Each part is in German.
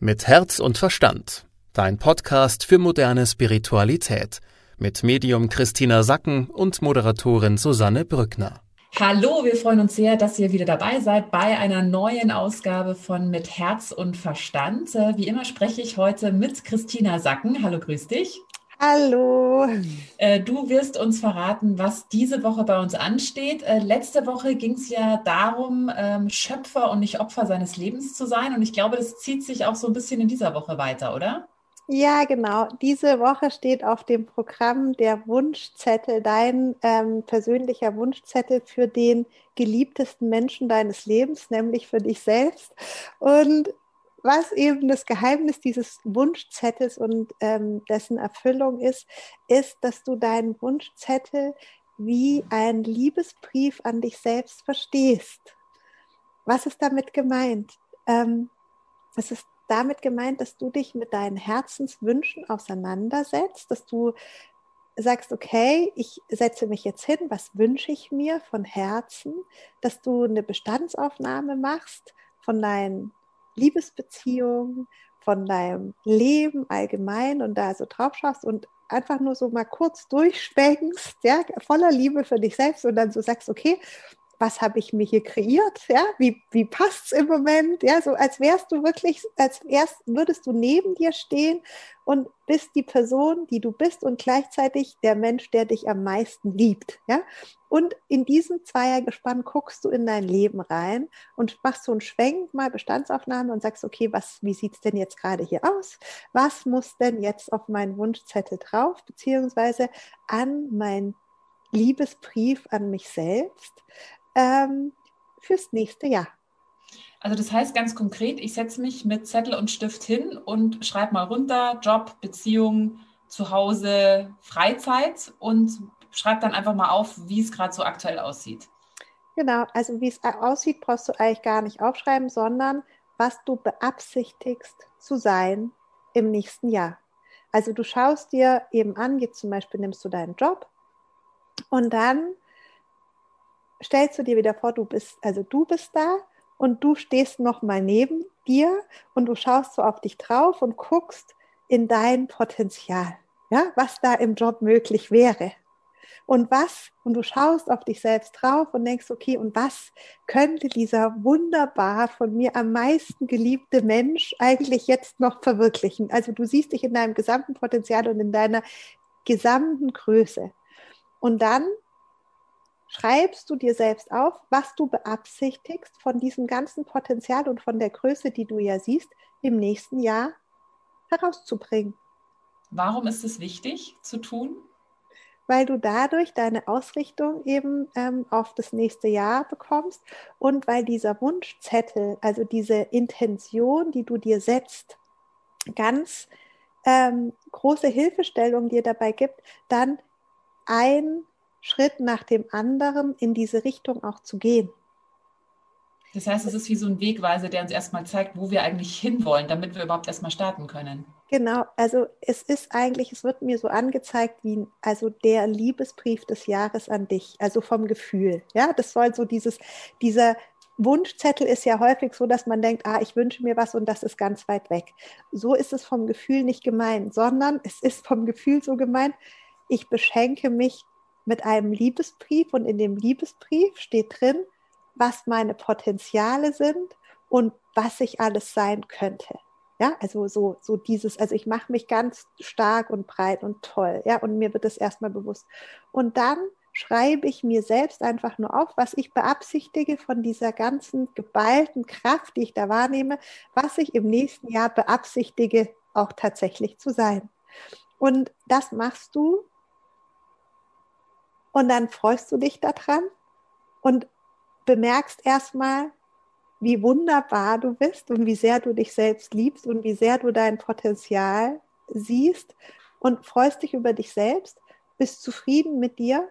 Mit Herz und Verstand. Dein Podcast für moderne Spiritualität. Mit Medium Christina Sacken und Moderatorin Susanne Brückner. Hallo, wir freuen uns sehr, dass ihr wieder dabei seid bei einer neuen Ausgabe von Mit Herz und Verstand. Äh, wie immer spreche ich heute mit Christina Sacken. Hallo, grüß dich. Hallo. Äh, du wirst uns verraten, was diese Woche bei uns ansteht. Äh, letzte Woche ging es ja darum, ähm, Schöpfer und nicht Opfer seines Lebens zu sein. Und ich glaube, das zieht sich auch so ein bisschen in dieser Woche weiter, oder? Ja, genau. Diese Woche steht auf dem Programm der Wunschzettel, dein ähm, persönlicher Wunschzettel für den geliebtesten Menschen deines Lebens, nämlich für dich selbst. Und was eben das Geheimnis dieses Wunschzettels und ähm, dessen Erfüllung ist, ist, dass du deinen Wunschzettel wie einen Liebesbrief an dich selbst verstehst. Was ist damit gemeint? Ähm, es ist damit gemeint, dass du dich mit deinen Herzenswünschen auseinandersetzt, dass du sagst, okay, ich setze mich jetzt hin, was wünsche ich mir von Herzen, dass du eine Bestandsaufnahme machst von deinen Liebesbeziehung, von deinem Leben allgemein und da so drauf schaust und einfach nur so mal kurz durchschwenkst, ja, voller Liebe für dich selbst und dann so sagst, okay, was habe ich mir hier kreiert, ja, wie, wie passt es im Moment, ja, so als wärst du wirklich, als erst würdest du neben dir stehen und bist die Person, die du bist und gleichzeitig der Mensch, der dich am meisten liebt, ja, und in diesem Zweiergespann guckst du in dein Leben rein und machst so einen Schwenk, mal Bestandsaufnahme und sagst, okay, was, wie sieht es denn jetzt gerade hier aus? Was muss denn jetzt auf meinen Wunschzettel drauf, beziehungsweise an meinen Liebesbrief an mich selbst? Ähm, fürs nächste Jahr. Also das heißt ganz konkret, ich setze mich mit Zettel und Stift hin und schreibe mal runter, Job, Beziehung, Zuhause, Freizeit und schreibe dann einfach mal auf, wie es gerade so aktuell aussieht. Genau, also wie es aussieht, brauchst du eigentlich gar nicht aufschreiben, sondern was du beabsichtigst zu sein im nächsten Jahr. Also du schaust dir eben an, jetzt zum Beispiel nimmst du deinen Job und dann stellst du dir wieder vor, du bist, also du bist da und du stehst noch mal neben dir und du schaust so auf dich drauf und guckst in dein Potenzial, ja, was da im Job möglich wäre. Und was, und du schaust auf dich selbst drauf und denkst, okay, und was könnte dieser wunderbar von mir am meisten geliebte Mensch eigentlich jetzt noch verwirklichen? Also du siehst dich in deinem gesamten Potenzial und in deiner gesamten Größe. Und dann schreibst du dir selbst auf, was du beabsichtigst von diesem ganzen Potenzial und von der Größe, die du ja siehst, im nächsten Jahr herauszubringen. Warum ist es wichtig zu tun? Weil du dadurch deine Ausrichtung eben ähm, auf das nächste Jahr bekommst und weil dieser Wunschzettel, also diese Intention, die du dir setzt, ganz ähm, große Hilfestellung dir dabei gibt, dann ein Schritt nach dem anderen in diese Richtung auch zu gehen. Das heißt, es ist wie so ein Wegweiser, der uns erstmal zeigt, wo wir eigentlich hinwollen, damit wir überhaupt erstmal starten können. Genau, also es ist eigentlich, es wird mir so angezeigt wie also der Liebesbrief des Jahres an dich, also vom Gefühl. Ja, das soll so dieses, dieser Wunschzettel ist ja häufig so, dass man denkt, ah, ich wünsche mir was und das ist ganz weit weg. So ist es vom Gefühl nicht gemeint, sondern es ist vom Gefühl so gemeint, ich beschenke mich mit einem Liebesbrief und in dem Liebesbrief steht drin, was meine Potenziale sind und was ich alles sein könnte. Ja, also so, so dieses, also ich mache mich ganz stark und breit und toll, ja, und mir wird das erstmal bewusst. Und dann schreibe ich mir selbst einfach nur auf, was ich beabsichtige von dieser ganzen geballten Kraft, die ich da wahrnehme, was ich im nächsten Jahr beabsichtige, auch tatsächlich zu sein. Und das machst du und dann freust du dich daran und bemerkst erstmal, wie wunderbar du bist und wie sehr du dich selbst liebst und wie sehr du dein Potenzial siehst und freust dich über dich selbst, bist zufrieden mit dir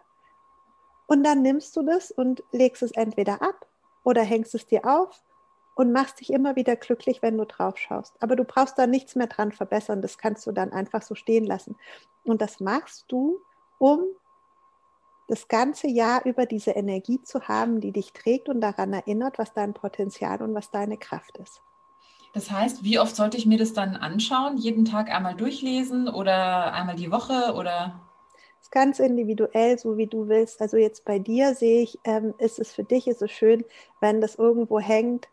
und dann nimmst du das und legst es entweder ab oder hängst es dir auf und machst dich immer wieder glücklich, wenn du drauf schaust. Aber du brauchst da nichts mehr dran verbessern, das kannst du dann einfach so stehen lassen. Und das machst du, um das ganze Jahr über diese Energie zu haben, die dich trägt und daran erinnert, was dein Potenzial und was deine Kraft ist. Das heißt, wie oft sollte ich mir das dann anschauen? Jeden Tag einmal durchlesen oder einmal die Woche oder? ist ganz individuell, so wie du willst. Also jetzt bei dir sehe ich, ähm, ist es für dich, ist es schön, wenn das irgendwo hängt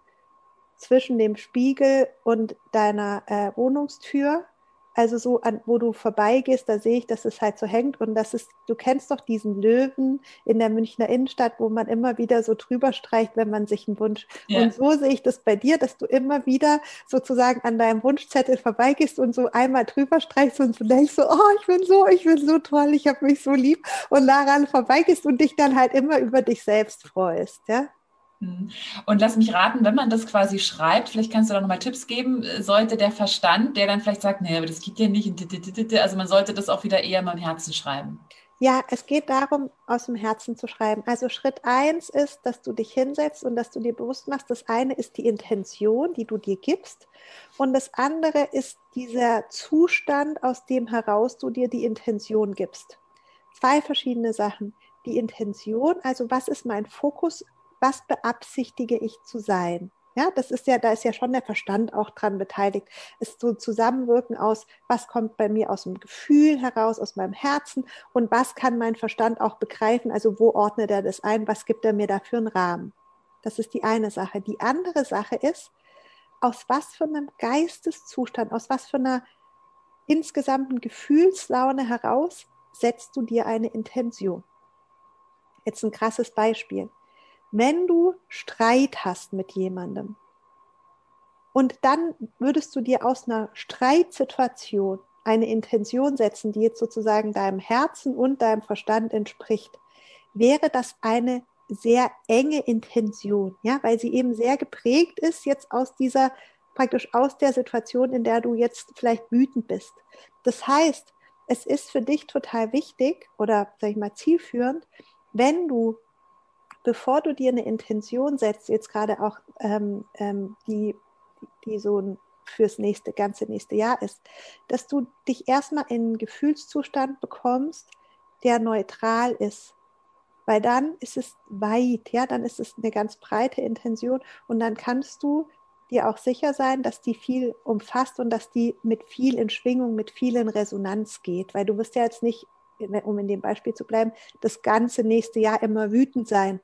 zwischen dem Spiegel und deiner äh, Wohnungstür also so an, wo du vorbeigehst, da sehe ich, dass es halt so hängt und das ist, du kennst doch diesen Löwen in der Münchner Innenstadt, wo man immer wieder so drüber streicht, wenn man sich einen Wunsch. Ja. Und so sehe ich das bei dir, dass du immer wieder sozusagen an deinem Wunschzettel vorbeigehst und so einmal drüber streichst und so denkst so, oh, ich bin so, ich bin so toll, ich habe mich so lieb und daran vorbeigehst und dich dann halt immer über dich selbst freust, ja. Hm. Und lass mich raten, wenn man das quasi schreibt, vielleicht kannst du da nochmal Tipps geben, sollte der Verstand, der dann vielleicht sagt, nee, aber das geht ja nicht, also man sollte das auch wieder eher mal im Herzen schreiben. Ja, es geht darum, aus dem Herzen zu schreiben. Also Schritt eins ist, dass du dich hinsetzt und dass du dir bewusst machst, das eine ist die Intention, die du dir gibst. Und das andere ist dieser Zustand, aus dem heraus du dir die Intention gibst. Zwei verschiedene Sachen. Die Intention, also was ist mein Fokus was beabsichtige ich zu sein? Ja, das ist ja, da ist ja schon der Verstand auch dran beteiligt. Es ist so ein Zusammenwirken aus, was kommt bei mir aus dem Gefühl heraus, aus meinem Herzen und was kann mein Verstand auch begreifen? Also wo ordnet er das ein? Was gibt er mir dafür einen Rahmen? Das ist die eine Sache. Die andere Sache ist, aus was für einem Geisteszustand, aus was für einer insgesamten Gefühlslaune heraus setzt du dir eine Intention? Jetzt ein krasses Beispiel wenn du Streit hast mit jemandem und dann würdest du dir aus einer Streitsituation eine Intention setzen, die jetzt sozusagen deinem Herzen und deinem Verstand entspricht, wäre das eine sehr enge Intention, ja, weil sie eben sehr geprägt ist jetzt aus dieser praktisch aus der Situation, in der du jetzt vielleicht wütend bist. Das heißt, es ist für dich total wichtig oder sag ich mal zielführend, wenn du bevor du dir eine Intention setzt, jetzt gerade auch ähm, ähm, die, die so fürs nächste, ganze nächste Jahr ist, dass du dich erstmal in einen Gefühlszustand bekommst, der neutral ist. Weil dann ist es weit, ja, dann ist es eine ganz breite Intention und dann kannst du dir auch sicher sein, dass die viel umfasst und dass die mit viel in Schwingung, mit viel in Resonanz geht. Weil du wirst ja jetzt nicht, um in dem Beispiel zu bleiben, das ganze nächste Jahr immer wütend sein,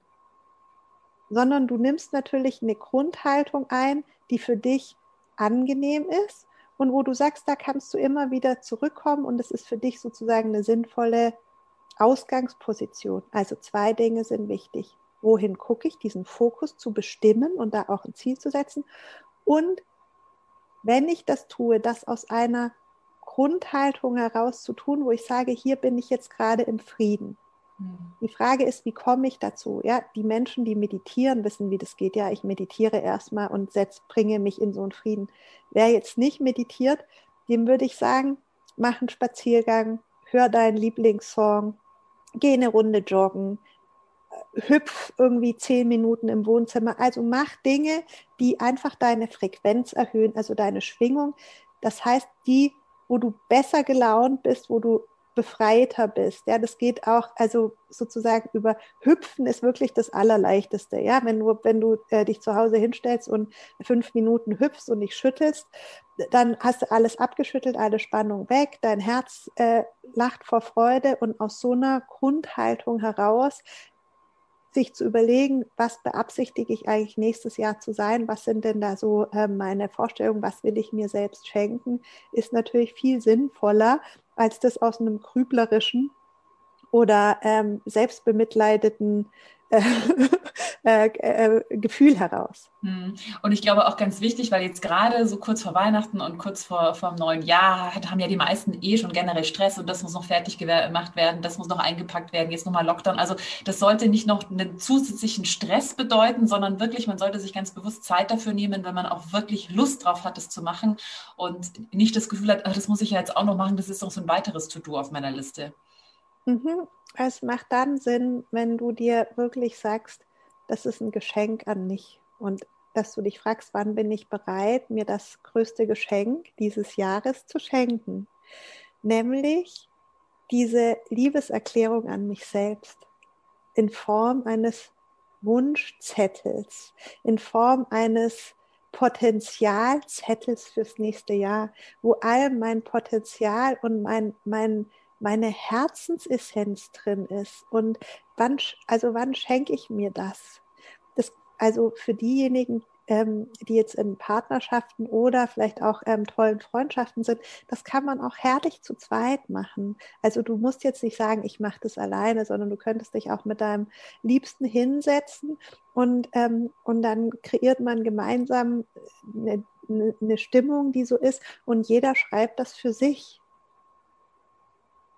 sondern du nimmst natürlich eine Grundhaltung ein, die für dich angenehm ist und wo du sagst, da kannst du immer wieder zurückkommen und es ist für dich sozusagen eine sinnvolle Ausgangsposition. Also zwei Dinge sind wichtig. Wohin gucke ich, diesen Fokus zu bestimmen und da auch ein Ziel zu setzen und wenn ich das tue, das aus einer Grundhaltung heraus zu tun, wo ich sage, hier bin ich jetzt gerade im Frieden. Die Frage ist, wie komme ich dazu? Ja, die Menschen, die meditieren, wissen, wie das geht. Ja, ich meditiere erstmal und setz, bringe mich in so einen Frieden. Wer jetzt nicht meditiert, dem würde ich sagen, mach einen Spaziergang, hör deinen Lieblingssong, geh eine Runde joggen, hüpf irgendwie zehn Minuten im Wohnzimmer. Also mach Dinge, die einfach deine Frequenz erhöhen, also deine Schwingung. Das heißt, die, wo du besser gelaunt bist, wo du befreiter bist. Ja, das geht auch, also sozusagen über Hüpfen ist wirklich das Allerleichteste. Ja, wenn du, wenn du äh, dich zu Hause hinstellst und fünf Minuten hüpfst und dich schüttelst, dann hast du alles abgeschüttelt, alle Spannung weg, dein Herz äh, lacht vor Freude und aus so einer Grundhaltung heraus sich zu überlegen, was beabsichtige ich eigentlich nächstes Jahr zu sein, was sind denn da so äh, meine Vorstellungen, was will ich mir selbst schenken, ist natürlich viel sinnvoller, als das aus einem grüblerischen oder ähm, selbstbemitleideten äh, äh, äh, Gefühl heraus. Hm. Und ich glaube auch ganz wichtig, weil jetzt gerade so kurz vor Weihnachten und kurz vor, vor dem neuen Jahr haben ja die meisten eh schon generell Stress und das muss noch fertig gemacht werden, das muss noch eingepackt werden, jetzt nochmal Lockdown. Also das sollte nicht noch einen zusätzlichen Stress bedeuten, sondern wirklich, man sollte sich ganz bewusst Zeit dafür nehmen, wenn man auch wirklich Lust drauf hat, das zu machen und nicht das Gefühl hat, ach, das muss ich ja jetzt auch noch machen, das ist doch so ein weiteres To-Do auf meiner Liste. Mhm. Es macht dann Sinn, wenn du dir wirklich sagst, das ist ein Geschenk an mich. Und dass du dich fragst, wann bin ich bereit, mir das größte Geschenk dieses Jahres zu schenken, nämlich diese Liebeserklärung an mich selbst in Form eines Wunschzettels, in Form eines Potenzialzettels fürs nächste Jahr, wo all mein Potenzial und mein, mein, meine Herzensessenz drin ist. Und wann, also wann schenke ich mir das? das also für diejenigen, ähm, die jetzt in Partnerschaften oder vielleicht auch ähm, tollen Freundschaften sind, das kann man auch herrlich zu zweit machen. Also du musst jetzt nicht sagen, ich mache das alleine, sondern du könntest dich auch mit deinem Liebsten hinsetzen und, ähm, und dann kreiert man gemeinsam eine, eine Stimmung, die so ist und jeder schreibt das für sich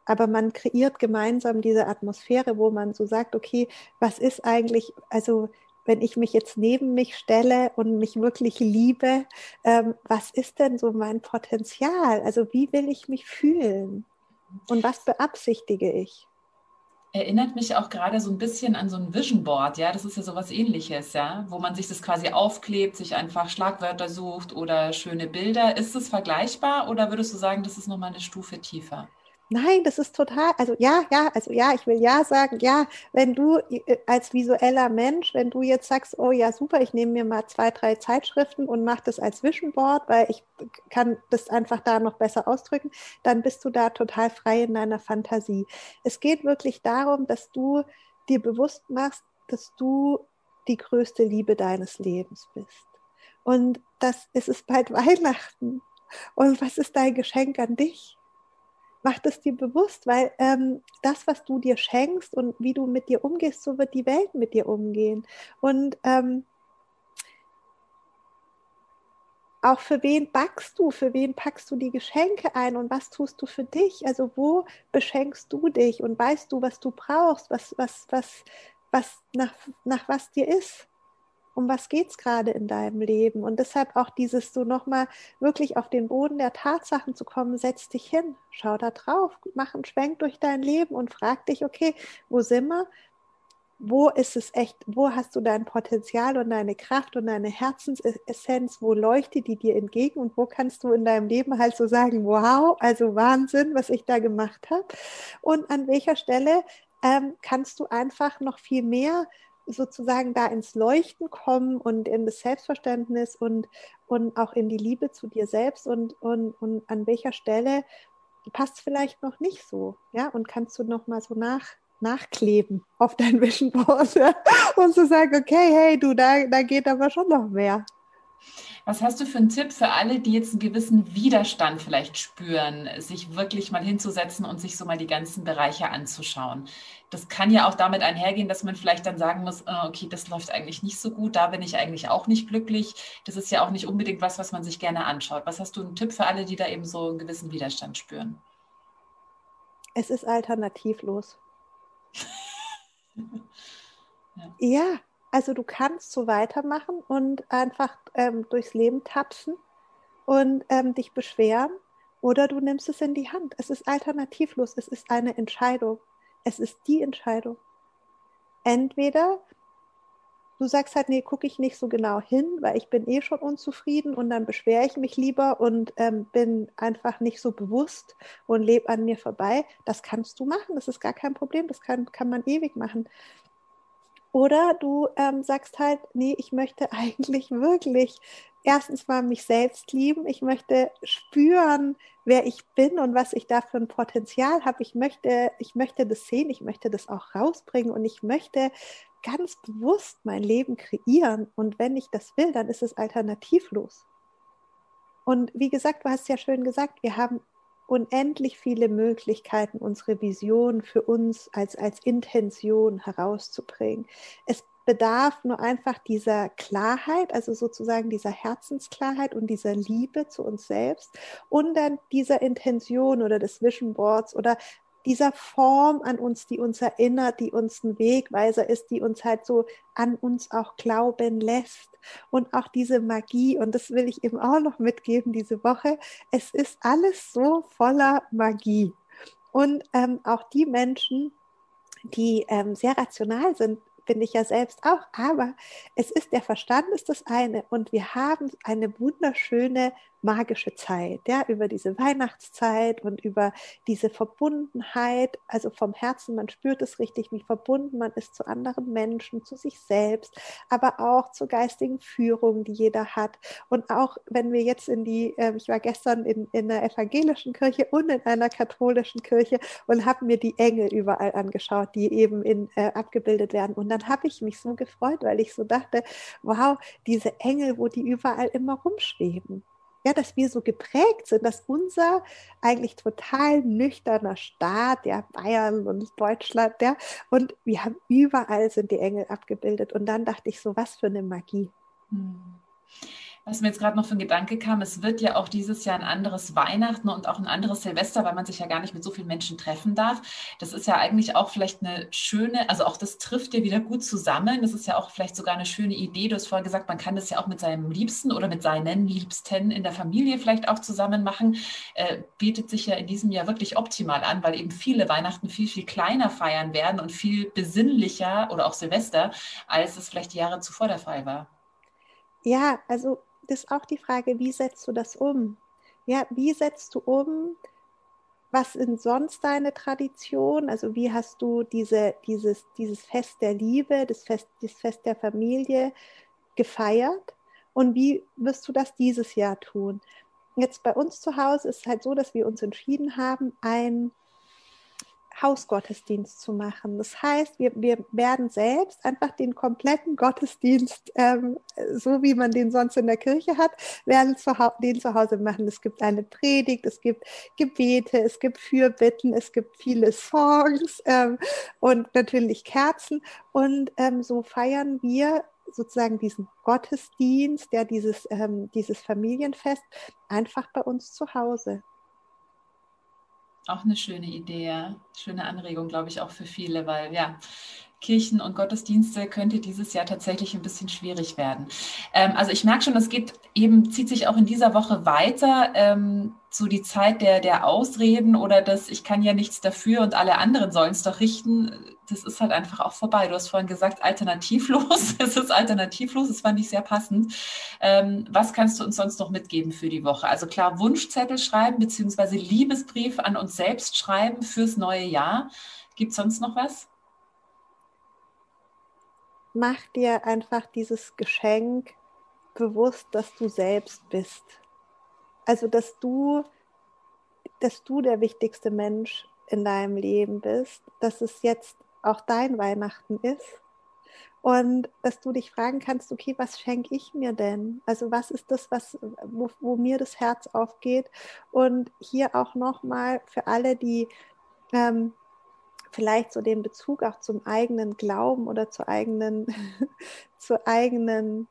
aber man kreiert gemeinsam diese Atmosphäre, wo man so sagt, okay, was ist eigentlich, also wenn ich mich jetzt neben mich stelle und mich wirklich liebe, ähm, was ist denn so mein Potenzial? Also wie will ich mich fühlen? Und was beabsichtige ich? Erinnert mich auch gerade so ein bisschen an so ein Vision Board, ja, das ist ja sowas ähnliches, ja, wo man sich das quasi aufklebt, sich einfach Schlagwörter sucht oder schöne Bilder. Ist es vergleichbar oder würdest du sagen, das ist nochmal eine Stufe tiefer? Nein, das ist total, also ja, ja, also ja, ich will ja sagen, ja, wenn du äh, als visueller Mensch, wenn du jetzt sagst, oh ja, super, ich nehme mir mal zwei, drei Zeitschriften und mache das als Vision Board, weil ich kann das einfach da noch besser ausdrücken, dann bist du da total frei in deiner Fantasie. Es geht wirklich darum, dass du dir bewusst machst, dass du die größte Liebe deines Lebens bist. Und das es ist bald Weihnachten. Und was ist dein Geschenk an dich? Mach das dir bewusst, weil ähm, das, was du dir schenkst und wie du mit dir umgehst, so wird die Welt mit dir umgehen. Und ähm, auch für wen backst du, für wen packst du die Geschenke ein und was tust du für dich? Also wo beschenkst du dich und weißt du, was du brauchst, was, was, was, was nach, nach was dir ist? Um was geht es gerade in deinem Leben? Und deshalb auch dieses so nochmal wirklich auf den Boden der Tatsachen zu kommen, setz dich hin, schau da drauf, mach einen Schwenk durch dein Leben und frag dich, okay, wo sind wir? Wo ist es echt, wo hast du dein Potenzial und deine Kraft und deine Herzensessenz, wo leuchtet die dir entgegen und wo kannst du in deinem Leben halt so sagen, wow, also Wahnsinn, was ich da gemacht habe. Und an welcher Stelle ähm, kannst du einfach noch viel mehr sozusagen da ins Leuchten kommen und in das Selbstverständnis und, und auch in die Liebe zu dir selbst und, und, und an welcher Stelle passt vielleicht noch nicht so, ja, und kannst du noch mal so nach, nachkleben auf dein Vision Board ja? und so sagen, okay, hey, du, da, da geht aber schon noch mehr. Was hast du für einen Tipp für alle, die jetzt einen gewissen Widerstand vielleicht spüren, sich wirklich mal hinzusetzen und sich so mal die ganzen Bereiche anzuschauen? Das kann ja auch damit einhergehen, dass man vielleicht dann sagen muss, äh, okay, das läuft eigentlich nicht so gut, da bin ich eigentlich auch nicht glücklich. Das ist ja auch nicht unbedingt was, was man sich gerne anschaut. Was hast du einen Tipp für alle, die da eben so einen gewissen Widerstand spüren? Es ist alternativlos. ja. ja, also du kannst so weitermachen und einfach ähm, durchs Leben tapsen und ähm, dich beschweren oder du nimmst es in die Hand. Es ist alternativlos, es ist eine Entscheidung. Es ist die Entscheidung. Entweder du sagst halt, nee, gucke ich nicht so genau hin, weil ich bin eh schon unzufrieden und dann beschwere ich mich lieber und ähm, bin einfach nicht so bewusst und lebe an mir vorbei. Das kannst du machen, das ist gar kein Problem, das kann, kann man ewig machen. Oder du ähm, sagst halt, nee, ich möchte eigentlich wirklich erstens mal mich selbst lieben. Ich möchte spüren, wer ich bin und was ich da für ein Potenzial habe. Ich möchte, ich möchte das sehen, ich möchte das auch rausbringen und ich möchte ganz bewusst mein Leben kreieren. Und wenn ich das will, dann ist es alternativlos. Und wie gesagt, du hast ja schön gesagt, wir haben unendlich viele Möglichkeiten, unsere Vision für uns als, als Intention herauszubringen. Es bedarf nur einfach dieser Klarheit, also sozusagen dieser Herzensklarheit und dieser Liebe zu uns selbst und dann dieser Intention oder des Vision Boards oder dieser Form an uns, die uns erinnert, die uns ein Wegweiser ist, die uns halt so an uns auch glauben lässt. Und auch diese Magie, und das will ich eben auch noch mitgeben diese Woche, es ist alles so voller Magie. Und ähm, auch die Menschen, die ähm, sehr rational sind, bin ich ja selbst auch, aber es ist der Verstand ist das eine und wir haben eine wunderschöne magische Zeit, ja, über diese Weihnachtszeit und über diese Verbundenheit, also vom Herzen, man spürt es richtig, wie verbunden man ist zu anderen Menschen, zu sich selbst, aber auch zur geistigen Führung, die jeder hat. Und auch wenn wir jetzt in die, äh, ich war gestern in, in einer evangelischen Kirche und in einer katholischen Kirche und habe mir die Engel überall angeschaut, die eben in, äh, abgebildet werden. Und dann habe ich mich so gefreut, weil ich so dachte, wow, diese Engel, wo die überall immer rumschweben ja, dass wir so geprägt sind, dass unser eigentlich total nüchterner Staat, ja, Bayern und Deutschland, ja, und wir haben überall sind die Engel abgebildet. Und dann dachte ich so, was für eine Magie. Hm was mir jetzt gerade noch für ein Gedanke kam, es wird ja auch dieses Jahr ein anderes Weihnachten und auch ein anderes Silvester, weil man sich ja gar nicht mit so vielen Menschen treffen darf. Das ist ja eigentlich auch vielleicht eine schöne, also auch das trifft ja wieder gut zusammen. Das ist ja auch vielleicht sogar eine schöne Idee. Du hast vorher gesagt, man kann das ja auch mit seinem Liebsten oder mit seinen Liebsten in der Familie vielleicht auch zusammen machen. Äh, bietet sich ja in diesem Jahr wirklich optimal an, weil eben viele Weihnachten viel, viel kleiner feiern werden und viel besinnlicher oder auch Silvester, als es vielleicht die Jahre zuvor der Fall war. Ja, also ist auch die Frage, wie setzt du das um? Ja, wie setzt du um? Was sind sonst deine Traditionen? Also wie hast du diese, dieses, dieses Fest der Liebe, das Fest, das Fest der Familie gefeiert? Und wie wirst du das dieses Jahr tun? Jetzt bei uns zu Hause ist es halt so, dass wir uns entschieden haben, ein Hausgottesdienst zu machen. Das heißt, wir, wir werden selbst einfach den kompletten Gottesdienst, ähm, so wie man den sonst in der Kirche hat, werden zu den zu Hause machen. Es gibt eine Predigt, es gibt Gebete, es gibt Fürbitten, es gibt viele Songs ähm, und natürlich Kerzen. Und ähm, so feiern wir sozusagen diesen Gottesdienst, ja, dieses, ähm, dieses Familienfest einfach bei uns zu Hause. Auch eine schöne Idee, schöne Anregung, glaube ich, auch für viele, weil ja, Kirchen und Gottesdienste könnte dieses Jahr tatsächlich ein bisschen schwierig werden. Ähm, also ich merke schon, es geht eben, zieht sich auch in dieser Woche weiter, ähm, so die Zeit der, der Ausreden oder das, ich kann ja nichts dafür und alle anderen sollen es doch richten das ist halt einfach auch vorbei. Du hast vorhin gesagt, alternativlos. es ist alternativlos, das fand ich sehr passend. Ähm, was kannst du uns sonst noch mitgeben für die Woche? Also klar, Wunschzettel schreiben, beziehungsweise Liebesbrief an uns selbst schreiben fürs neue Jahr. Gibt es sonst noch was? Mach dir einfach dieses Geschenk bewusst, dass du selbst bist. Also, dass du, dass du der wichtigste Mensch in deinem Leben bist, dass es jetzt auch dein Weihnachten ist. Und dass du dich fragen kannst, okay, was schenke ich mir denn? Also was ist das, was, wo, wo mir das Herz aufgeht? Und hier auch nochmal für alle, die ähm, vielleicht so den Bezug auch zum eigenen Glauben oder zur eigenen, zur eigenen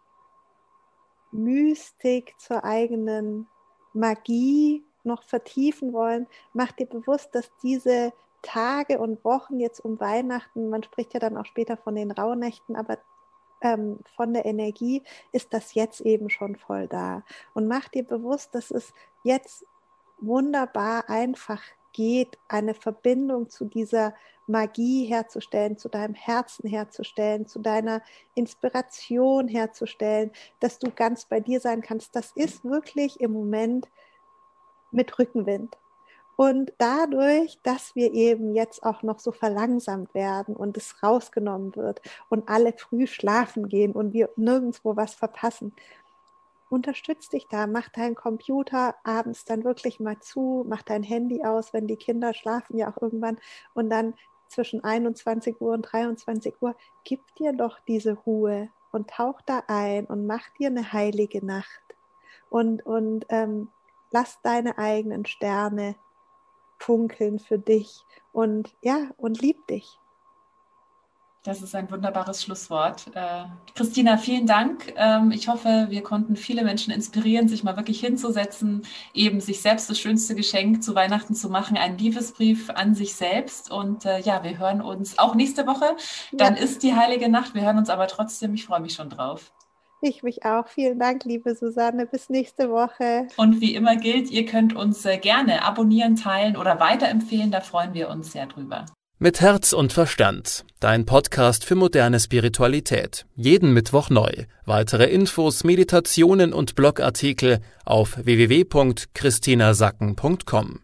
Mystik, zur eigenen Magie noch vertiefen wollen, mach dir bewusst, dass diese Tage und Wochen jetzt um Weihnachten, man spricht ja dann auch später von den Rauhnächten, aber ähm, von der Energie ist das jetzt eben schon voll da. Und mach dir bewusst, dass es jetzt wunderbar einfach geht, eine Verbindung zu dieser Magie herzustellen, zu deinem Herzen herzustellen, zu deiner Inspiration herzustellen, dass du ganz bei dir sein kannst. Das ist wirklich im Moment mit Rückenwind. Und dadurch, dass wir eben jetzt auch noch so verlangsamt werden und es rausgenommen wird und alle früh schlafen gehen und wir nirgendwo was verpassen, unterstütz dich da, mach deinen Computer abends dann wirklich mal zu, mach dein Handy aus, wenn die Kinder schlafen ja auch irgendwann. Und dann zwischen 21 Uhr und 23 Uhr, gib dir doch diese Ruhe und tauch da ein und mach dir eine heilige Nacht. Und, und ähm, lass deine eigenen Sterne funkeln für dich. Und ja, und lieb dich. Das ist ein wunderbares Schlusswort. Äh, Christina, vielen Dank. Ähm, ich hoffe, wir konnten viele Menschen inspirieren, sich mal wirklich hinzusetzen, eben sich selbst das schönste Geschenk zu Weihnachten zu machen, einen Liebesbrief an sich selbst. Und äh, ja, wir hören uns auch nächste Woche. Dann ja. ist die heilige Nacht. Wir hören uns aber trotzdem. Ich freue mich schon drauf. Ich mich auch. Vielen Dank, liebe Susanne. Bis nächste Woche. Und wie immer gilt, ihr könnt uns äh, gerne abonnieren, teilen oder weiterempfehlen. Da freuen wir uns sehr drüber. Mit Herz und Verstand. Dein Podcast für moderne Spiritualität. Jeden Mittwoch neu. Weitere Infos, Meditationen und Blogartikel auf www.christinasacken.com.